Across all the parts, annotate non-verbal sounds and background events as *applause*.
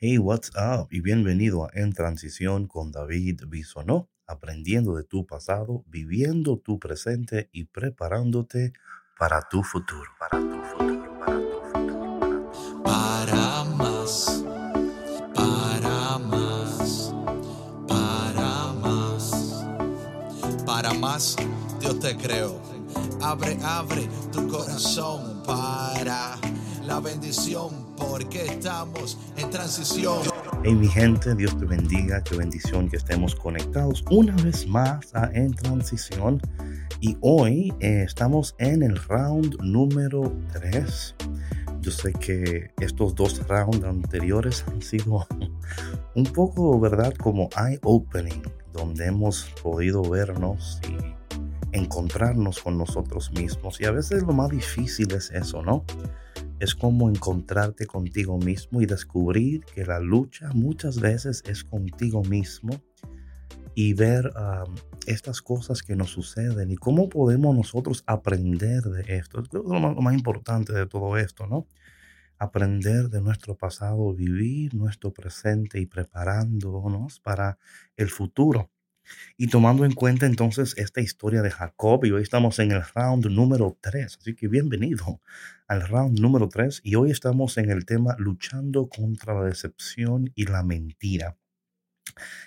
Hey, what's up? Y bienvenido a En Transición con David Bisonó, aprendiendo de tu pasado, viviendo tu presente y preparándote para tu futuro. Para tu futuro, para tu futuro. Para más, para más, para más, para más, Dios te creo. Abre, abre tu corazón para la bendición, porque estamos en transición. Hey, mi gente, Dios te bendiga, qué bendición que estemos conectados una vez más a En Transición. Y hoy eh, estamos en el round número 3. Yo sé que estos dos rounds anteriores han sido *laughs* un poco, ¿verdad? Como eye-opening, donde hemos podido vernos y encontrarnos con nosotros mismos. Y a veces lo más difícil es eso, ¿no? Es como encontrarte contigo mismo y descubrir que la lucha muchas veces es contigo mismo y ver estas cosas que nos suceden y cómo podemos nosotros aprender de esto. Es lo más, lo más importante de todo esto, ¿no? Aprender de nuestro pasado, vivir nuestro presente y preparándonos para el futuro. Y tomando en cuenta entonces esta historia de Jacob, y hoy estamos en el round número 3, así que bienvenido al round número 3, y hoy estamos en el tema luchando contra la decepción y la mentira.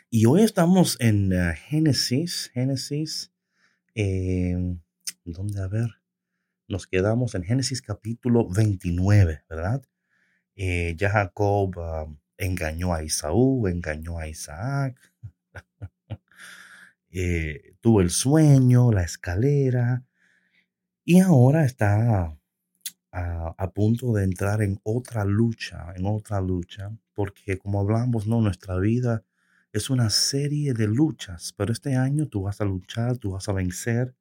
Y hoy estamos en uh, Génesis, Génesis, eh, ¿dónde a ver? Nos quedamos en Génesis capítulo 29, ¿verdad? Eh, ya Jacob uh, engañó a Isaú, engañó a Isaac. *laughs* eh, tuvo el sueño, la escalera, y ahora está a, a, punto de entrar en otra lucha, en otra lucha, porque como hablamos, no, nuestra vida es una serie de luchas, pero este año tú vas a luchar, tú vas a vencer,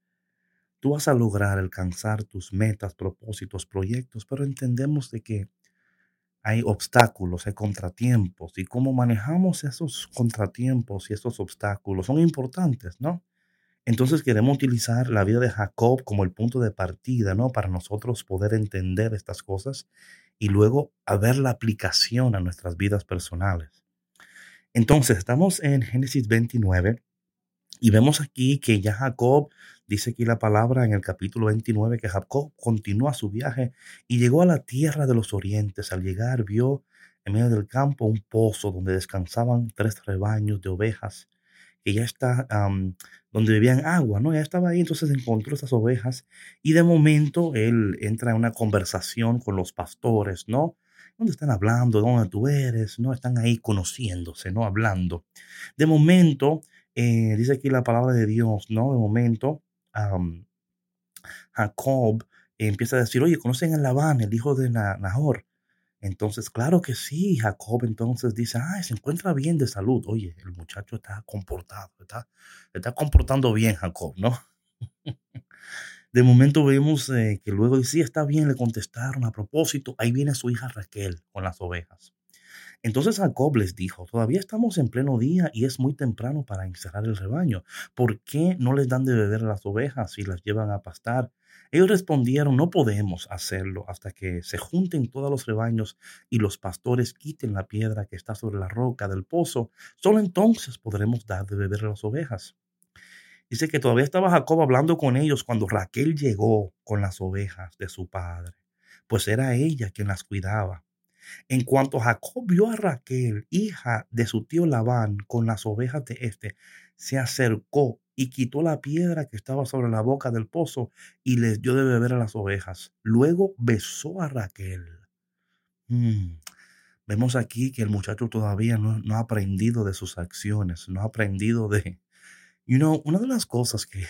tú vas a lograr alcanzar tus metas, propósitos, proyectos, pero entendemos de que hay obstáculos, hay contratiempos y cómo manejamos esos contratiempos y esos obstáculos son importantes, ¿no? Entonces queremos utilizar la vida de Jacob como el punto de partida, ¿no? Para nosotros poder entender estas cosas y luego a ver la aplicación a nuestras vidas personales. Entonces, estamos en Génesis 29 y vemos aquí que ya Jacob, dice aquí la palabra en el capítulo 29, que Jacob continúa su viaje y llegó a la tierra de los orientes. Al llegar vio en medio del campo un pozo donde descansaban tres rebaños de ovejas, que ya está, donde bebían agua, ¿no? Ya estaba ahí, entonces encontró estas ovejas y de momento él entra en una conversación con los pastores, ¿no? ¿Dónde están hablando? ¿Dónde tú eres? No están ahí conociéndose, ¿no? Hablando. De momento, eh, dice aquí la palabra de Dios, ¿no? De momento, Jacob empieza a decir, oye, ¿conocen a Labán, el hijo de Nahor? Entonces, claro que sí, Jacob entonces dice, ah, se encuentra bien de salud. Oye, el muchacho está comportado, está, está comportando bien Jacob, ¿no? *laughs* De momento vemos eh, que luego, sí, está bien, le contestaron a propósito, ahí viene su hija Raquel con las ovejas. Entonces Jacob les dijo, todavía estamos en pleno día y es muy temprano para encerrar el rebaño. ¿Por qué no les dan de beber a las ovejas y las llevan a pastar? Ellos respondieron, no podemos hacerlo hasta que se junten todos los rebaños y los pastores quiten la piedra que está sobre la roca del pozo. Solo entonces podremos dar de beber a las ovejas. Dice que todavía estaba Jacob hablando con ellos cuando Raquel llegó con las ovejas de su padre, pues era ella quien las cuidaba. En cuanto Jacob vio a Raquel, hija de su tío Labán, con las ovejas de éste, se acercó y quitó la piedra que estaba sobre la boca del pozo y les dio de beber a las ovejas. Luego besó a Raquel. Hmm. Vemos aquí que el muchacho todavía no, no, ha aprendido de sus acciones, no ha aprendido de, You know, una de las cosas que,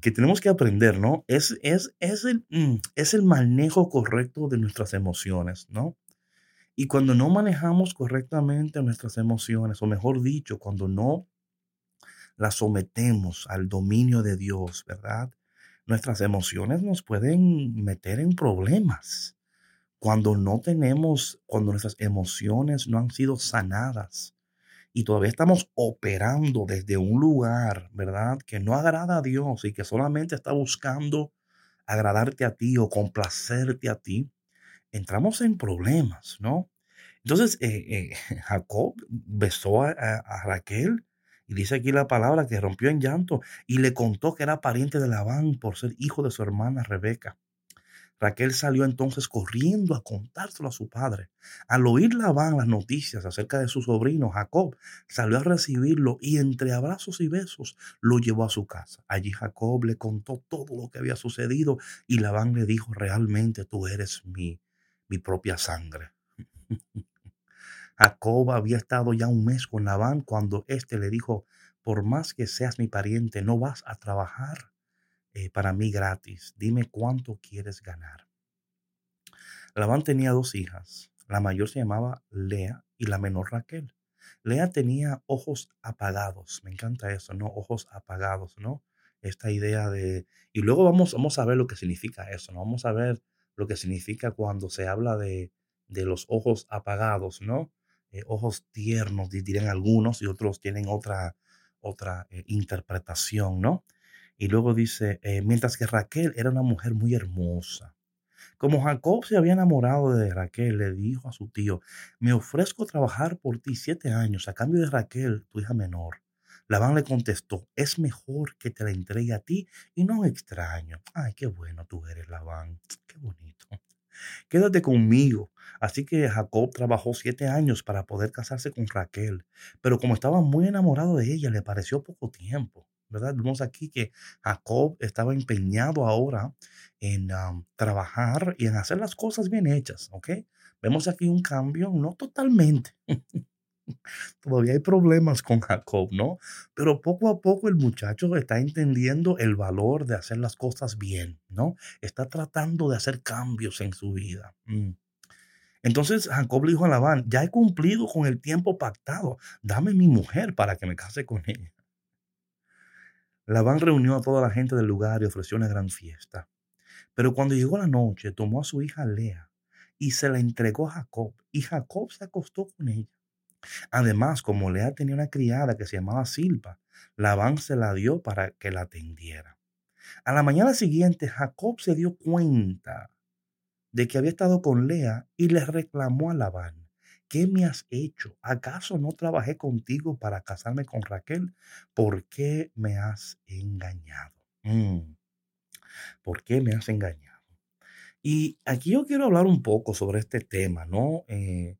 que, tenemos que aprender, ¿no? Es, es, es, el, mm, es el manejo correcto de nuestras emociones, ¿no? Y cuando no manejamos correctamente nuestras emociones, o mejor dicho, cuando no las sometemos al dominio de Dios, ¿verdad? Nuestras emociones nos pueden meter en problemas. Cuando no tenemos, cuando nuestras emociones no han sido sanadas, y todavía estamos operando desde un lugar, ¿verdad? Que no agrada a Dios y que solamente está buscando agradarte a ti o complacerte a ti, entramos en problemas, ¿no? Entonces, eh, eh, *laughs* Jacob besó a, a, Raquel y dice aquí la palabra que rompió en llanto y le contó que era pariente de Labán por ser hijo de su hermana Rebeca. Raquel salió entonces corriendo a contárselo a su padre. Al oír Labán las noticias acerca de su sobrino Jacob, salió a recibirlo y entre abrazos y besos lo llevó a su casa. Allí Jacob le contó todo lo que había sucedido y Labán le dijo, realmente tú eres mi, mi propia sangre. *laughs* Jacob había estado ya un mes con Labán cuando éste le dijo, por más que seas mi pariente, no vas a trabajar eh, para mí gratis. Dime cuánto quieres ganar. Labán tenía dos hijas. La mayor se llamaba Lea y la menor Raquel. Lea tenía ojos apagados. Me encanta eso, ¿no? Ojos apagados, ¿no? Esta idea de... Y luego vamos, vamos a ver lo que significa eso, ¿no? Vamos a ver lo que significa cuando se habla de, de los ojos apagados, ¿no? Eh, ojos tiernos, dirían algunos, y otros tienen otra, otra eh, interpretación, ¿no? Y luego dice, eh, mientras que Raquel era una mujer muy hermosa. Como Jacob se había enamorado de Raquel, le dijo a su tío, me ofrezco trabajar por ti siete años a cambio de Raquel, tu hija menor. Labán le contestó, es mejor que te la entregue a ti y no extraño. Ay, qué bueno tú eres, Labán. Qué bonito. Quédate conmigo. Así que Jacob trabajó siete años para poder casarse con Raquel. Pero como estaba muy enamorado de ella, le pareció poco tiempo. ¿Verdad? Vemos aquí que Jacob estaba empeñado ahora en trabajar y en hacer las cosas bien hechas, ¿ok? Vemos aquí un cambio, no totalmente. *laughs* Todavía hay problemas con Jacob, ¿no? Pero poco a poco el muchacho está entendiendo el valor de hacer las cosas bien, ¿no? Está tratando de hacer cambios en su vida. Mm. Entonces Jacob le dijo a Labán, ya he cumplido con el tiempo pactado, dame mi mujer para que me case con ella. Labán reunió a toda la gente del lugar y ofreció una gran fiesta. Pero cuando llegó la noche, tomó a su hija Lea y se la entregó a Jacob, y Jacob se acostó con ella. Además, como Lea tenía una criada que se llamaba Silpa, Labán se la dio para que la atendiera. A la mañana siguiente, Jacob se dio cuenta de que había estado con Lea y le reclamó a Labán. ¿Qué me has hecho? ¿Acaso no trabajé contigo para casarme con Raquel? ¿Por qué me has engañado? Mm. ¿Por qué me has engañado? Y aquí yo quiero hablar un poco sobre este tema, ¿no? Eh,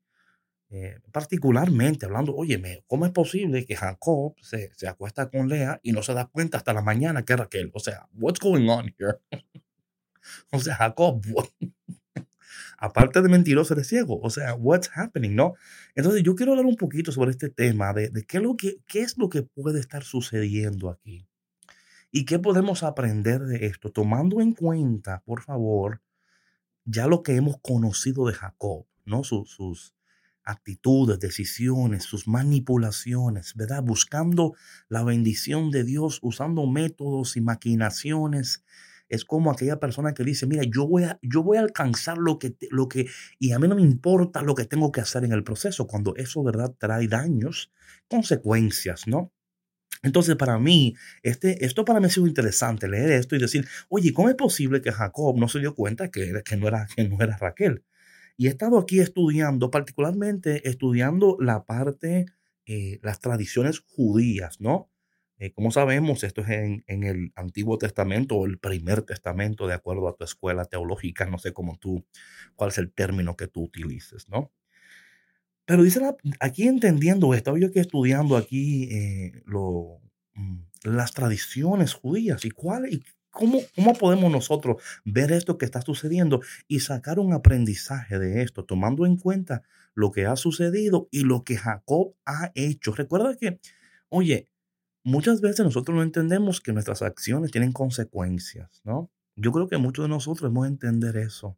eh, particularmente hablando, oye, ¿cómo es posible que Jacob se, se, acuesta con Lea y no se da cuenta hasta la mañana que Raquel? O sea, what's going on here? *laughs* o sea, Jacob, aparte de mentiroso, eres ciego. O sea, what's happening, ¿no? Entonces yo quiero hablar un poquito sobre este tema de, qué, es lo que, qué puede estar sucediendo aquí. ¿Y qué podemos aprender de esto? Tomando en cuenta, por favor, ya lo que hemos conocido de Jacob, ¿no? Sus, sus actitudes, decisiones, sus manipulaciones, ¿verdad? Buscando la bendición de Dios, usando métodos y maquinaciones es como aquella persona que dice, mira, yo voy a, yo voy a alcanzar lo que, lo que, y a mí no me importa lo que tengo que hacer en el proceso, cuando eso, ¿verdad?, trae daños, consecuencias, ¿no? Entonces, para mí, este, esto para mí ha sido interesante leer esto y decir, oye, ¿cómo es posible que Jacob no se dio cuenta que, que, no, era, que no era Raquel? Y he estado aquí estudiando, particularmente estudiando la parte, eh, las tradiciones judías, ¿no? Eh, como sabemos, esto es en, el Antiguo Testamento o el Primer Testamento, de acuerdo a tu escuela teológica, no sé cómo tú, cuál es el término que tú utilices, ¿no? Pero dice aquí entendiendo esto, yo que estudiando aquí eh, lo, mm, las tradiciones judías y cuál y cómo, cómo podemos nosotros ver esto que está sucediendo y sacar un aprendizaje de esto, tomando en cuenta lo que ha sucedido y lo que Jacob ha hecho. Recuerda que, oye, muchas veces nosotros no entendemos que nuestras acciones tienen consecuencias, ¿no? Yo creo que muchos de nosotros hemos de entender eso,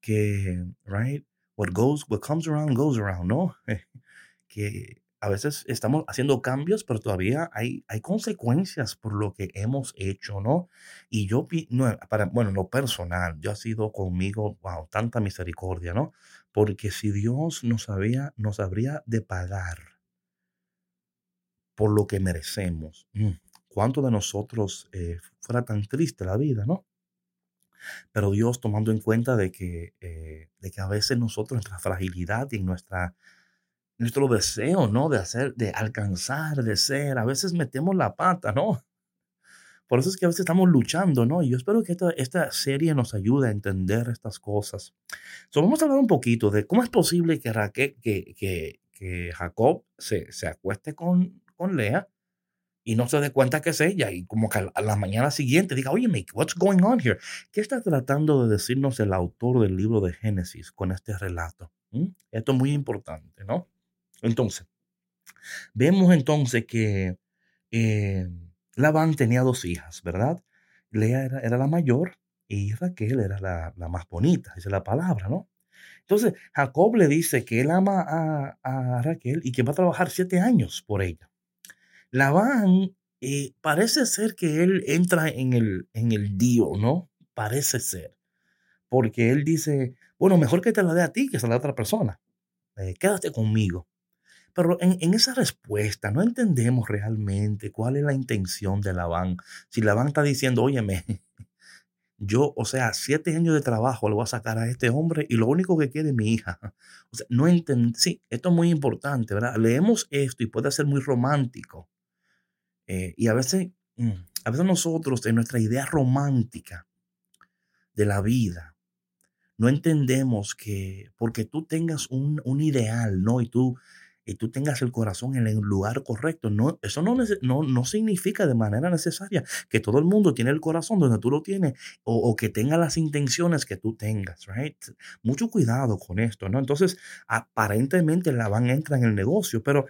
que, right, what goes, what comes around goes around, ¿no? *laughs* que a veces estamos haciendo cambios, pero todavía hay, hay consecuencias por lo que hemos hecho, ¿no? Y yo, no, para, bueno, lo personal, yo ha sido conmigo, wow, tanta misericordia, ¿no? Porque si Dios nos, había, nos habría de pagar por lo que merecemos. Mm, ¿Cuánto de nosotros eh, fuera tan triste la vida, no? pero Dios tomando en cuenta de que, eh, de que a veces nosotros, nuestra fragilidad y nuestra, nuestro deseo, ¿no? De hacer, de alcanzar, de ser, a veces metemos la pata, ¿no? Por eso es que a veces estamos luchando, ¿no? Y yo espero que esta, esta serie nos ayude a entender estas cosas. So, vamos a hablar un poquito de cómo es posible que, Raquel, que, que, que Jacob se, se acueste con, con Lea y no se dé cuenta que es ella y como que a la mañana siguiente diga, oye, what's going on here? ¿Qué está tratando de decirnos el autor del libro de Génesis con este relato? ¿Mm? Esto es muy importante, ¿no? Entonces, vemos entonces que eh, Labán tenía dos hijas, ¿verdad? Lea era, la mayor y Raquel era la, la, más bonita, dice la palabra, ¿no? Entonces, Jacob le dice que él ama a Raquel y que va a trabajar siete años por ella. Labán eh, parece ser que él entra en el, en el dio, ¿no? Parece ser. Porque él dice, bueno, mejor que te la dé a ti que se la dé a otra persona. Eh, quédate conmigo. Pero en, en, esa respuesta no entendemos realmente cuál es la intención de Labán. Si Labán está diciendo, óyeme, *laughs* yo, o sea, siete años de trabajo le voy a sacar a este hombre y lo único que quiere es mi hija. *laughs* No. Sí, esto es muy importante, ¿verdad? Leemos esto y puede ser muy romántico. Eh, y a veces, mm, a veces nosotros en nuestra idea romántica de la vida, no entendemos que porque tú tengas un, un ideal, ¿no? Y tú, y tú tengas el corazón en el lugar correcto, no, eso no, no, no significa de manera necesaria que todo el mundo tiene el corazón donde tú lo tienes o, o que tenga las intenciones que tú tengas, right? Mucho cuidado con esto, ¿no? Entonces, aparentemente la van a entrar en el negocio, pero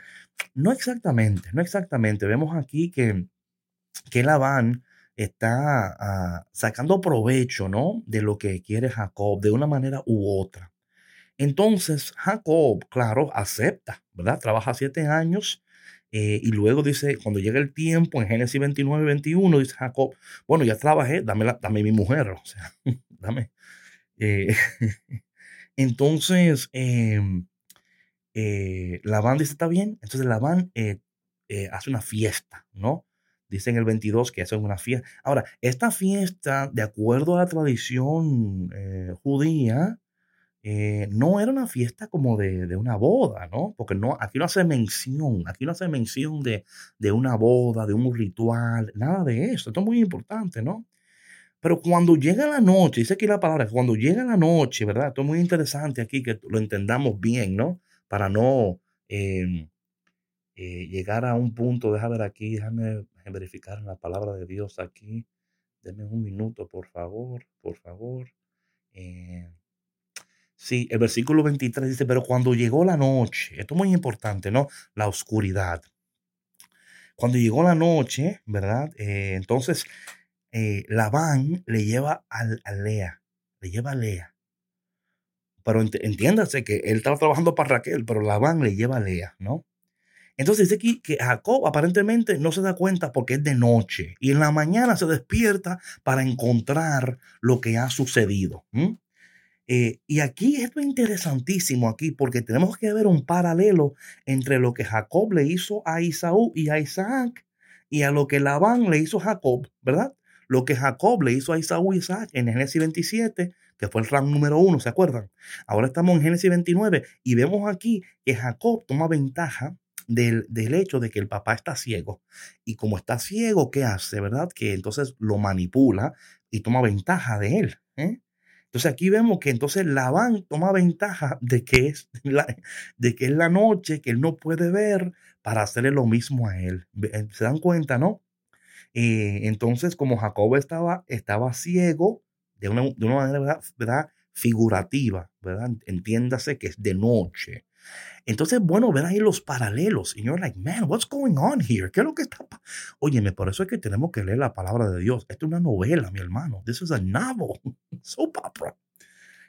no exactamente, no exactamente. Vemos aquí que, que Labán está ah, sacando provecho, ¿no? De lo que quiere Jacob de una manera u otra. Entonces, Jacob, claro, acepta, ¿verdad? Trabaja siete años eh, y luego dice, cuando llega el tiempo, en Génesis 29, 21, dice Jacob, bueno, ya trabajé, dame, la, dame mi mujer, o sea, *laughs* dame. Eh, *laughs* entonces, eh, eh, Labán dice, está bien. Entonces Labán eh, eh, hace una fiesta, ¿no? Dice en el 22 que hace una fiesta. Ahora, esta fiesta, de acuerdo a la tradición eh, no era una fiesta como de, de, una boda, ¿no? Porque no, aquí no hace mención, aquí no hace mención de, de una boda, de un ritual, nada de eso. Esto es muy importante, ¿no? Pero cuando llega la noche, dice aquí la palabra, cuando llega la noche, ¿verdad? Esto es muy interesante aquí que lo entendamos bien, ¿no? para no eh, eh, llegar a un punto, déjame ver aquí, déjame verificar la palabra de Dios aquí. Denme un minuto, por favor, por favor. Eh, sí, el versículo 23 dice, pero cuando llegó la noche, esto es muy importante, ¿no? La oscuridad. Cuando llegó la noche, ¿verdad? Eh, entonces, eh, Labán le lleva a, Lea, le lleva a Lea pero entiéndase que él estaba trabajando para Raquel, pero Labán le lleva a Lea, ¿no? Entonces dice aquí que Jacob aparentemente no se da cuenta porque es de noche y en la mañana se despierta para encontrar lo que ha sucedido. Eh, y aquí esto es interesantísimo aquí porque tenemos que ver un paralelo entre lo que Jacob le hizo a Isaú y a Isaac y a lo que Labán le hizo a Jacob, ¿verdad? Lo que Jacob le hizo a Isaú y Isaac en Génesis 27 que fue el rango número uno, ¿se acuerdan? Ahora estamos en Génesis 29 y vemos aquí que Jacob toma ventaja del, del, hecho de que el papá está ciego. Y como está ciego, ¿qué hace? ¿Verdad? Que entonces lo manipula y toma ventaja de él. ¿eh? Entonces aquí vemos que entonces Labán toma ventaja de que, es la, de que es la noche, que él no puede ver, para hacerle lo mismo a él. Eh, ¿Se dan cuenta, no? Entonces, como Jacob estaba, estaba ciego, de una, de una manera ¿verdad? figurativa, ¿verdad? Entiéndase que es de noche. Entonces, bueno, ver ahí los paralelos. Y you're like, man, what's going on here? ¿Qué es lo que está Óyeme, por eso es que tenemos que leer la palabra de Dios. Esto es una novela, mi hermano. This is a novel. *laughs* Soap opera.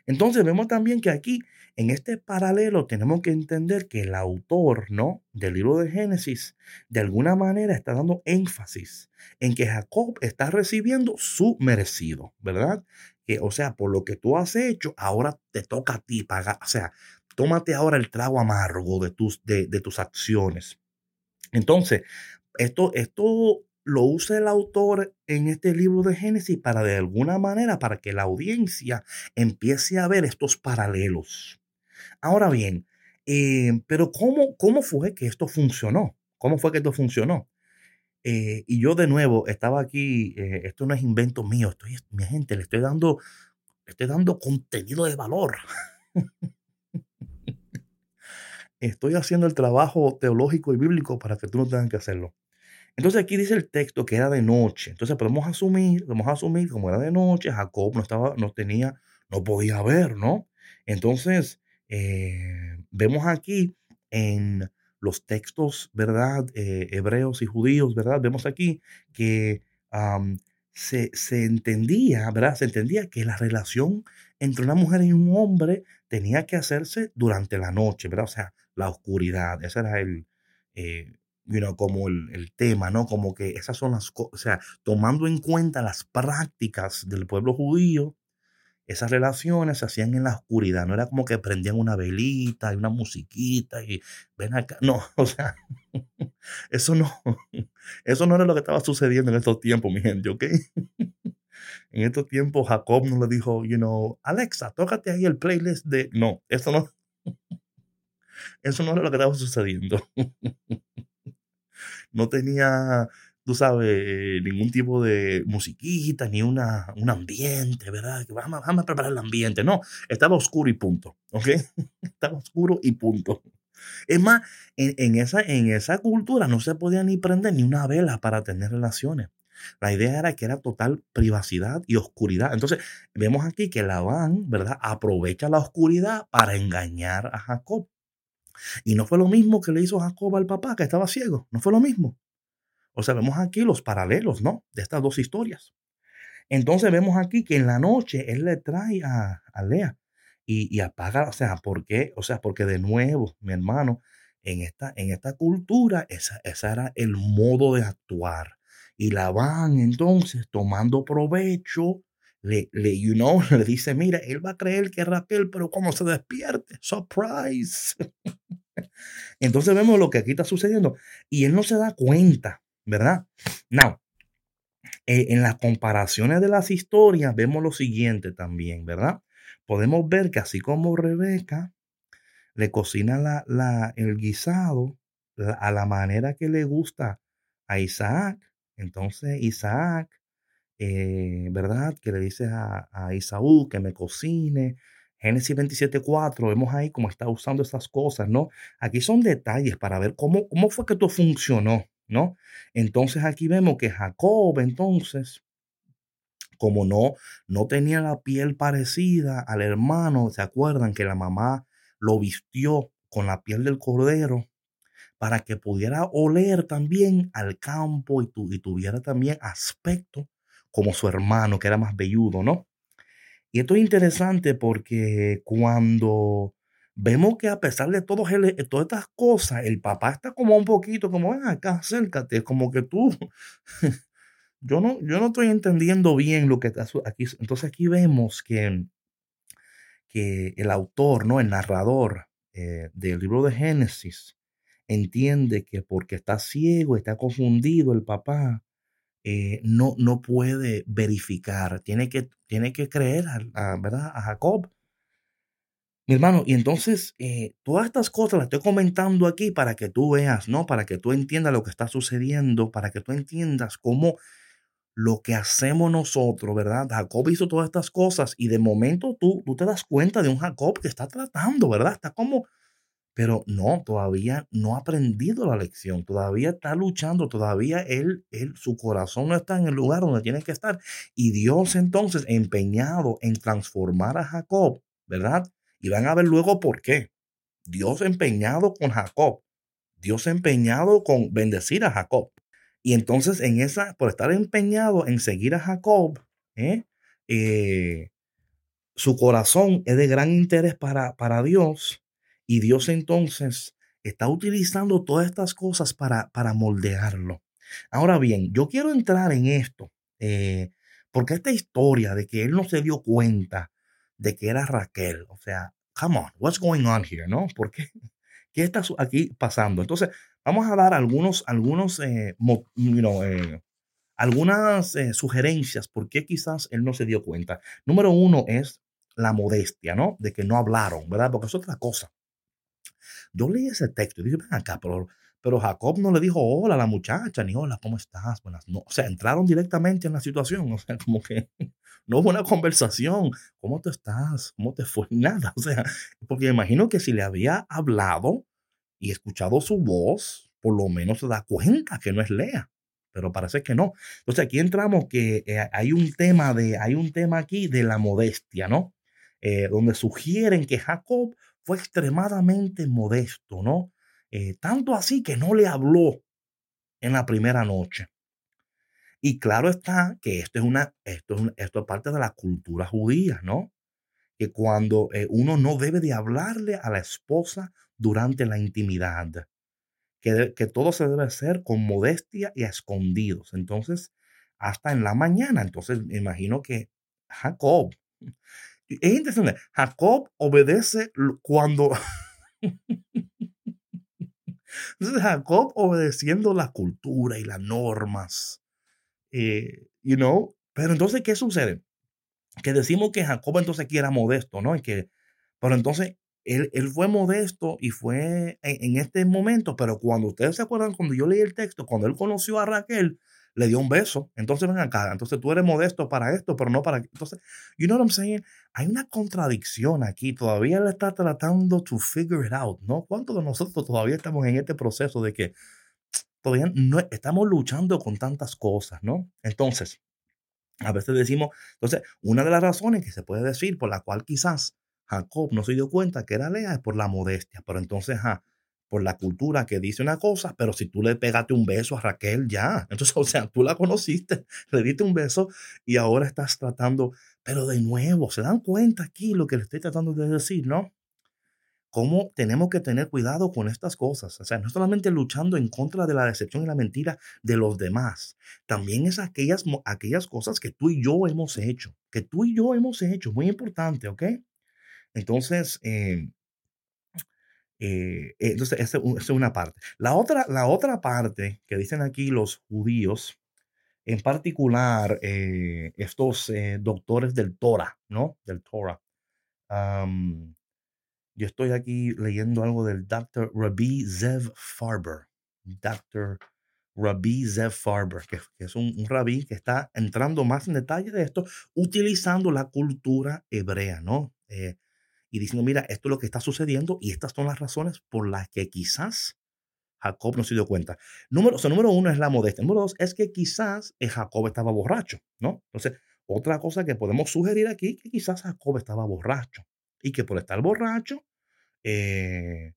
Entonces, vemos también que aquí, en este paralelo, tenemos que entender que el autor, ¿no? Del libro de Génesis, de alguna manera está dando énfasis en que Jacob está recibiendo su merecido, ¿verdad? Que, o sea, por lo que tú has hecho, ahora te toca a ti pagar. O sea, tómate ahora el trago amargo de tus, de, de tus acciones. Entonces, esto, esto lo usa el autor en este libro de Génesis para de alguna manera, para que la audiencia empiece a ver estos paralelos. Ahora bien, eh, pero ¿cómo, ¿cómo fue que esto funcionó? ¿Cómo fue que esto funcionó? Eh, y yo de nuevo estaba aquí, eh, esto no es invento mío, estoy, mi gente, le estoy dando, le estoy dando contenido de valor. *laughs* estoy haciendo el trabajo teológico y bíblico para que tú no tengas que hacerlo. Entonces aquí dice el texto que era de noche. Entonces podemos asumir, podemos asumir como era de noche, Jacob no estaba, no tenía, no podía ver, ¿no? Entonces eh, vemos aquí en los textos, ¿verdad? Eh, hebreos y judíos, ¿verdad? Vemos aquí que se, se, entendía, ¿verdad? Se entendía que la relación entre una mujer y un hombre tenía que hacerse durante la noche, ¿verdad? O sea, la oscuridad. Ese era el, eh, como el, tema, ¿no? Como que esas son las cosas, o sea, tomando en cuenta las prácticas del pueblo judío, esas relaciones se hacían en la oscuridad, no era como que prendían una velita y una musiquita y ven acá, no, *laughs* o sea, eso no, eso no era lo que estaba sucediendo en estos tiempos, mi gente, ¿ok? *laughs* En estos tiempos Jacob no le dijo, you know, Alexa, tócate ahí el playlist de, no, eso no, eso no era lo que estaba sucediendo *laughs* no tenía, tú sabes, ningún tipo de musiquita, ni una, un ambiente, ¿verdad? Que vamos, a preparar el ambiente. No, estaba oscuro y punto, ¿ok? *laughs* estaba oscuro y punto. Es más, en, esa, en esa cultura no se podía ni prender ni una vela para tener relaciones. La idea era que era total privacidad y oscuridad. Entonces, vemos aquí que Labán, ¿verdad? Aprovecha la oscuridad para engañar a Jacob. Y no fue lo mismo que le hizo Jacob al papá que estaba ciego. No fue lo mismo. O sea, vemos aquí los paralelos, ¿no? De estas dos historias. Entonces vemos aquí que en la noche él le trae a, Lea y, apaga, o sea, ¿por qué? O sea, porque de nuevo, mi hermano, en esta, en esta cultura, esa, ese era el modo de actuar. Y la van entonces tomando provecho, le, le, you know, *laughs* le dice, mira, él va a creer que es Raquel, pero como se despierte, surprise. *laughs* Entonces vemos lo que aquí está sucediendo y él no se da cuenta, ¿verdad? Now, eh, en las comparaciones de las historias vemos lo siguiente también, ¿verdad? Podemos ver que así como Rebeca le cocina la, la, el guisado a la manera que le gusta a Isaac, entonces Isaac, eh, ¿verdad? Que le dice a, a Isaú que me cocine, Génesis 27.4, vemos ahí cómo está usando esas cosas, ¿no? Aquí son detalles para ver cómo, cómo fue que esto funcionó, ¿no? Entonces aquí vemos que Jacob, entonces, como no, no tenía la piel parecida al hermano, ¿se acuerdan que la mamá lo vistió con la piel del cordero? para que pudiera oler también al campo y, tu, y tuviera también aspecto como su hermano, que era más velludo, ¿no? Y esto es interesante porque cuando vemos que a pesar de todo, todas estas cosas, el papá está como un poquito como, ven acá, acércate, como que tú, *laughs* yo no, yo no estoy entendiendo bien lo que está aquí. Entonces aquí vemos que, que el autor, ¿no? el narrador eh, del libro de Génesis, entiende que porque está ciego, está confundido el papá, eh, no, no puede verificar, tiene que, tiene que creer a, ¿verdad? a Jacob. Mi hermano, y entonces eh, todas estas cosas las estoy comentando aquí para que tú veas, ¿no? Para que tú entiendas lo que está sucediendo, para que tú entiendas cómo lo que hacemos nosotros, ¿verdad? Jacob hizo todas estas cosas y de momento tú, tú te das cuenta de un Jacob que está tratando, ¿verdad? Está como pero no, todavía no ha aprendido la lección, todavía está luchando, todavía él, él, su corazón no está en el lugar donde tiene que estar. Y Dios entonces empeñado en transformar a Jacob, ¿verdad? Y van a ver luego por qué. Dios empeñado con Jacob, Dios empeñado con bendecir a Jacob. Y entonces en esa, por estar empeñado en seguir a Jacob, ¿eh? Eh, su corazón es de gran interés para, para Dios y Dios entonces está utilizando todas estas cosas para, para moldearlo. Ahora bien, yo quiero entrar en esto, eh, porque esta historia de que él no se dio cuenta de que era Raquel, o sea, come on, what's going on here, ¿no? ¿Por qué? *laughs* ¿Qué está aquí pasando? Entonces, vamos a dar algunos, algunos, eh, you know, eh, algunas eh, sugerencias por qué quizás él no se dio cuenta. Número uno es la modestia, ¿no? De que no hablaron, ¿verdad? Porque es otra cosa. Yo leí ese texto y dije, ven acá, pero, pero Jacob no le dijo hola a la muchacha, ni hola, ¿cómo estás? Buenas no. O sea, entraron directamente en la situación, o sea, como que *laughs* no hubo una conversación. ¿Cómo tú estás? ¿Cómo te fue? *laughs* Nada. O sea, porque imagino que si le había hablado y escuchado su voz, por lo menos se da cuenta que no es Lea pero parece que no. Entonces aquí entramos que eh, hay un tema de, hay un tema aquí de la modestia, ¿no? Eh, donde sugieren que Jacob fue extremadamente modesto, ¿no? Eh, tanto así que no le habló en la primera noche. Y claro está que esto es una, esto es, esto es parte de la cultura judía, ¿no? Que cuando uno no debe de hablarle a la esposa durante la intimidad que, todo se debe hacer con modestia y a escondidos. Entonces, hasta en la mañana. Entonces, me imagino que Jacob, es interesante, Jacob obedece cuando... Entonces, Jacob obedeciendo la cultura y las normas, eh, you know, pero entonces, ¿qué sucede? Que decimos que Jacob entonces aquí era modesto, ¿no? Y que, pero entonces él, fue modesto y fue en, este momento, pero cuando ustedes se acuerdan, cuando yo leí el texto, cuando él conoció a Raquel, le dio un beso. Entonces ven acá, entonces tú eres modesto para esto, pero no para... Entonces, you know what I'm saying? Hay una contradicción aquí, todavía él está tratando to figure it out, ¿no? ¿Cuántos de nosotros todavía estamos en este proceso de que todavía no estamos luchando con tantas cosas, ¿no? Entonces, a veces decimos, entonces, una de las razones que se puede decir por la cual quizás Jacob no se dio cuenta que era Lea es por la modestia, pero entonces, por la cultura que dice una cosa, pero si tú le pegaste un beso a Raquel, ya. Entonces, *laughs* o sea, tú la conociste, le diste un beso y ahora estás tratando, pero de nuevo, se dan cuenta aquí lo que le estoy tratando de decir, ¿no? Cómo tenemos que tener cuidado con estas cosas. O sea, no solamente luchando en contra de la decepción y la mentira de los demás, también es aquellas, aquellas cosas que tú y yo hemos hecho, que tú y yo hemos hecho, muy importante, ¿ok? Entonces, em, eh, entonces esa, es una parte. La otra, la otra parte que dicen aquí los judíos, en particular eh, estos eh, doctores del Torah, ¿no? Del Torah. yo estoy aquí leyendo algo del Dr. Rabbi Zev Farber. Dr. Rabbi Zev Farber, que, es un, un, rabí que está entrando más en detalle de esto, utilizando la cultura hebrea, ¿no? Y diciendo, mira, esto es lo que está sucediendo y estas son las razones por las que quizás Jacob no se dio cuenta. Número, o número uno es la modestia. Número dos es que quizás eh, Jacob estaba borracho, ¿no? Entonces, otra cosa que podemos sugerir aquí, que quizás Jacob estaba borracho y que por estar borracho, eh,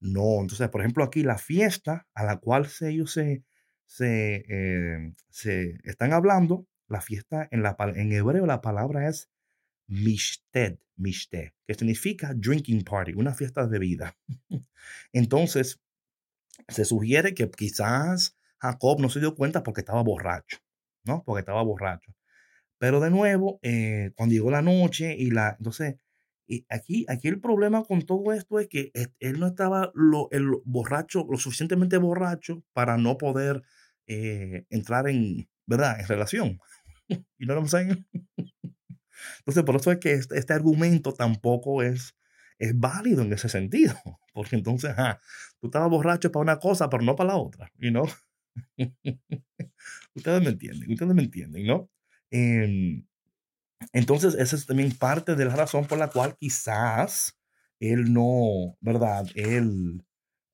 no. Entonces, por ejemplo, aquí la fiesta a la cual ellos se, se, eh, se están hablando, la fiesta en, la, en hebreo la palabra es Mishted, Mishte, que significa drinking party, una fiesta de bebida. *laughs* Entonces, se sugiere que quizás Jacob no se dio cuenta porque estaba borracho, ¿no? Porque estaba borracho. Pero de nuevo, eh, cuando llegó la noche y la, entonces, y aquí, aquí el problema con todo esto es que él no estaba lo, el borracho, lo suficientemente borracho para no poder eh, entrar en, ¿verdad? En relación. *laughs* ¿Y no lo saying? Entonces, por eso es que este, este, argumento tampoco es, es válido en ese sentido, *laughs* porque entonces, tú estabas borracho para una cosa, pero no para la otra, you know? *laughs* ustedes me entienden, ustedes me entienden, ¿no? Em, entonces, esa es también parte de la razón por la cual quizás él no, ¿verdad? Él,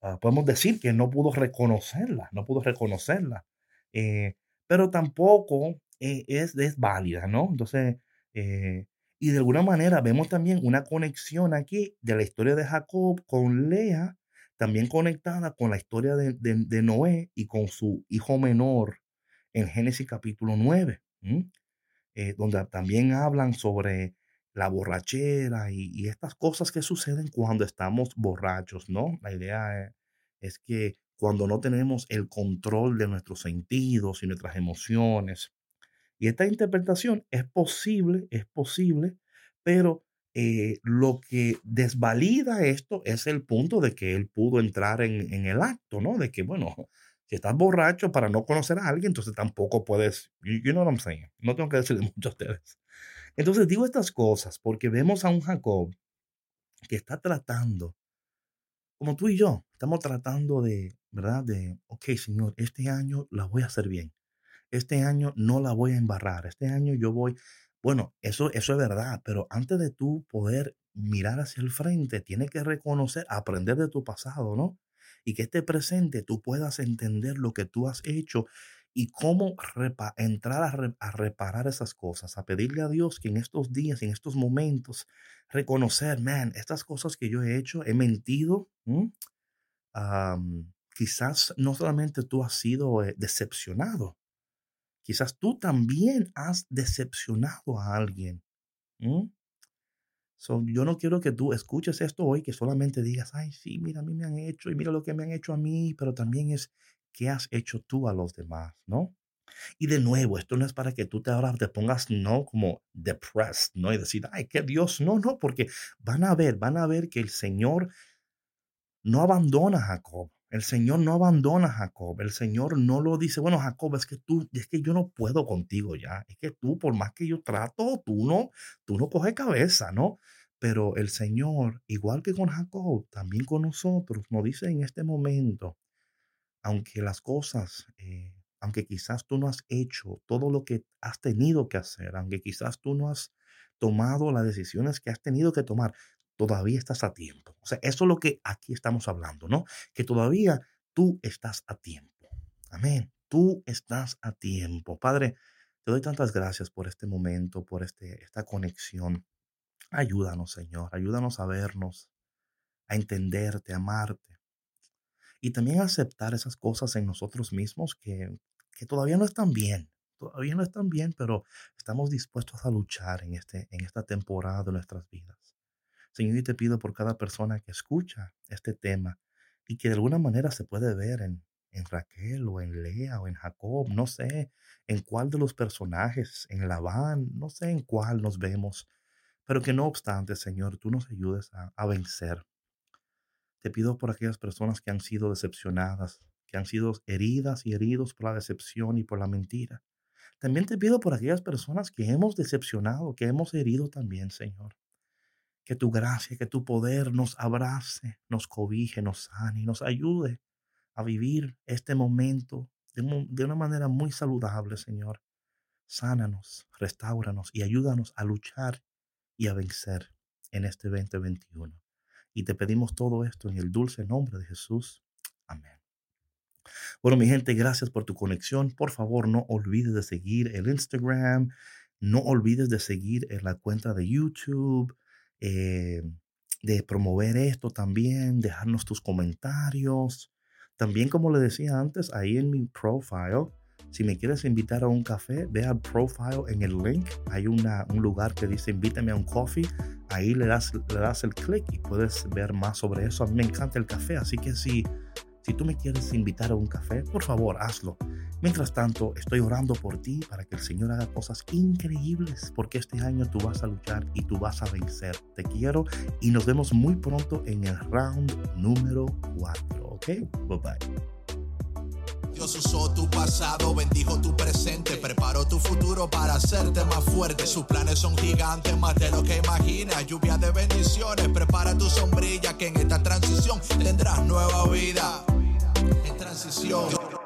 ah, podemos decir que no pudo reconocerla, no pudo reconocerla, eh, pero tampoco eh, es, es válida, ¿no? Entonces, eh, y de alguna manera vemos también una conexión aquí de la historia de Jacob con Lea, también conectada con la historia de, de, Noé y con su hijo menor en Génesis capítulo 9, eh, donde también hablan sobre la borrachera y, estas cosas que suceden cuando estamos borrachos, ¿no? La idea es, es que cuando no tenemos el control de nuestros sentidos y nuestras emociones, y esta interpretación es posible, es posible, pero eh, lo que desvalida esto es el punto de que él pudo entrar en, el acto, ¿no? De que, bueno, Si estás borracho para no conocer a alguien, entonces tampoco puedes, you, know what I'm saying. No tengo que decirle *laughs* mucho a ustedes. Entonces digo estas cosas porque vemos a un Jacob que está tratando, como tú y yo, estamos tratando de, ¿verdad? De, ok, Señor, este año la voy a hacer bien. Este año no la voy a embarrar. Este año yo voy, bueno, eso, eso es verdad, pero antes de tú poder mirar hacia el frente, tienes que reconocer, aprender de tu pasado, ¿no? Y que este presente tú puedas entender lo que tú has hecho y cómo entrar a, reparar esas cosas, a pedirle a Dios que en estos días, en estos momentos, reconocer, man, estas cosas que yo he hecho, he mentido. quizás no solamente tú has sido eh, decepcionado, quizás tú también has decepcionado a alguien. yo no quiero que tú escuches esto hoy, que solamente digas, ay, sí, mira, a mí me han hecho y mira lo que me han hecho a mí, pero también es qué has hecho tú a los demás, ¿no? Y de nuevo, esto no es para que tú te ahora te pongas, no, como depressed, ¿no? Y decir, ay, que Dios, no, no, porque van a ver, van a ver que el Señor no abandona a Jacob. El Señor no abandona a Jacob. El Señor no lo dice, bueno, Jacob, es que tú, es que yo no puedo contigo ya. Es que tú, por más que yo trato, tú no, tú no coges cabeza, ¿no? Pero el Señor, igual que con Jacob, también con nosotros, nos dice en este momento, aunque las cosas, eh, aunque quizás tú no has hecho todo lo que has tenido que hacer, aunque quizás tú no has tomado las decisiones que has tenido que tomar, todavía estás a tiempo. O sea, eso es lo que aquí estamos hablando, ¿no? Que todavía tú estás a tiempo. Amén. Tú estás a tiempo. Padre, te doy tantas gracias por este momento, por este, esta conexión. Ayúdanos, Señor. Ayúdanos a vernos, a entenderte, a amarte y también aceptar esas cosas en nosotros mismos que, que todavía no están bien, todavía no están bien, pero estamos dispuestos a luchar en, este, en esta temporada de nuestras vidas. Señor, y te pido por cada persona que escucha este tema y que de alguna manera se puede ver en, en Raquel o en Lea o en Jacob, no sé en cuál de los personajes, en Labán, no sé en cuál nos vemos, pero que no obstante, Señor, tú nos ayudes a, a vencer te pido por aquellas personas que han sido decepcionadas, que han sido heridas y heridos por la decepción y por la mentira. También te pido por aquellas personas que hemos decepcionado, que hemos herido también, Señor. Que tu gracia, que tu poder nos abrace, nos cobije, nos sane y nos ayude a vivir este momento de, de una manera muy saludable, Señor. Sánanos, restauranos y ayúdanos a luchar y a vencer en este 2021. Y te pedimos todo esto en el dulce nombre de Jesús. Amén. Bueno, mi gente, gracias por tu conexión. Por favor, no olvides de seguir el Instagram. No olvides de seguir en la cuenta de YouTube. Eh, de promover esto también, dejarnos tus comentarios. También, como le decía antes, ahí en mi profile si me quieres invitar a un café, ve al profile en el link. Hay una, un lugar que dice invítame a un coffee. Ahí le das, le das el clic y puedes ver más sobre eso. A mí me encanta el café, así que si, si tú me quieres invitar a un café, por favor, hazlo. Mientras tanto, estoy orando por ti para que el Señor haga cosas increíbles, porque este año tú vas a luchar y tú vas a vencer. Te quiero y nos vemos muy pronto en el round número 4. ¿Ok? Bye bye. Dios usó tu pasado, bendijo tu presente, preparó tu futuro para hacerte más fuerte. Sus planes son gigantes, más de lo que imaginas. Lluvia de bendiciones, prepara tu sombrilla que en esta transición tendrás nueva vida. En transición.